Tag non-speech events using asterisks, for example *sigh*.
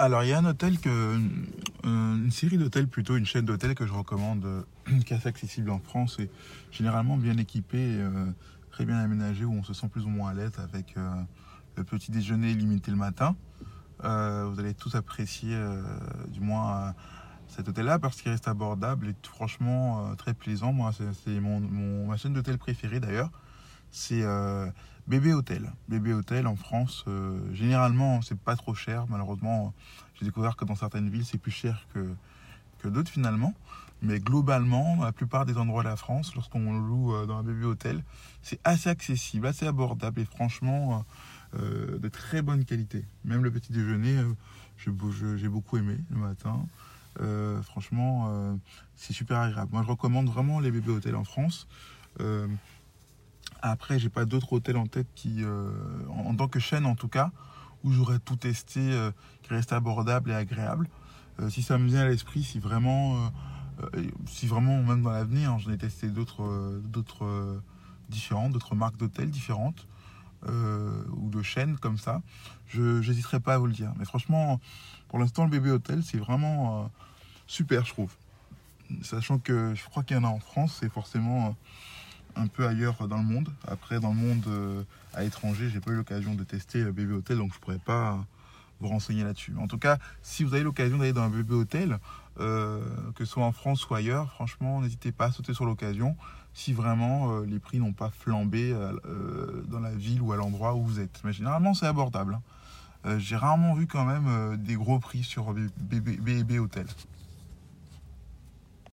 Alors, il y a un hôtel que. Une série d'hôtels, plutôt une chaîne d'hôtels que je recommande, *clears throat* qui est assez accessible en France et généralement bien équipé, très bien aménagé, où on se sent plus ou moins à l'aise avec le petit déjeuner limité le matin. vous allez tous apprécier, du moins, cet hôtel-là parce qu'il reste abordable et franchement très plaisant. Moi, c'est mon, ma chaîne d'hôtel préférée d'ailleurs. C'est Bébé Hôtel. Bébé Hôtel en France, euh, généralement, c'est pas trop cher. Malheureusement, j'ai découvert que dans certaines villes, c'est plus cher que, d'autres finalement. Mais globalement, la plupart des endroits de la France, lorsqu'on loue euh, dans un bébé hôtel, c'est assez accessible, assez abordable et franchement euh, de très bonne qualité. Même le petit déjeuner, j'ai beaucoup aimé le matin. franchement, c'est super agréable. Moi, je recommande vraiment les bébés hôtels en France. Après, j'ai pas d'autres hôtels en tête qui, euh, en, tant que chaîne en tout cas, où j'aurais tout testé, euh, qui reste abordable et agréable. Euh, si ça me vient à l'esprit, si vraiment, si vraiment même dans l'avenir, hein, j'en ai testé d'autres, d'autres différentes, d'autres marques d'hôtels différentes ou de chaînes comme ça, je n'hésiterai pas à vous le dire. Mais franchement, pour l'instant, le bébé hôtel, c'est vraiment super, je trouve. Sachant que je crois qu'il y en a en France, c'est forcément un peu ailleurs dans le monde. Après, dans le monde euh, à l'étranger, j'ai pas eu l'occasion de tester le bébé hôtel, donc je pourrais pas vous renseigner là-dessus. En tout cas, si vous avez l'occasion d'aller dans un bébé hôtel, euh, que ce soit en France ou ailleurs, franchement, n'hésitez pas à sauter sur l'occasion si vraiment euh, les prix n'ont pas flambé dans la ville ou à l'endroit où vous êtes. Mais généralement, c'est abordable. Hein. j'ai rarement vu quand même des gros prix sur bébé, bébé hôtel.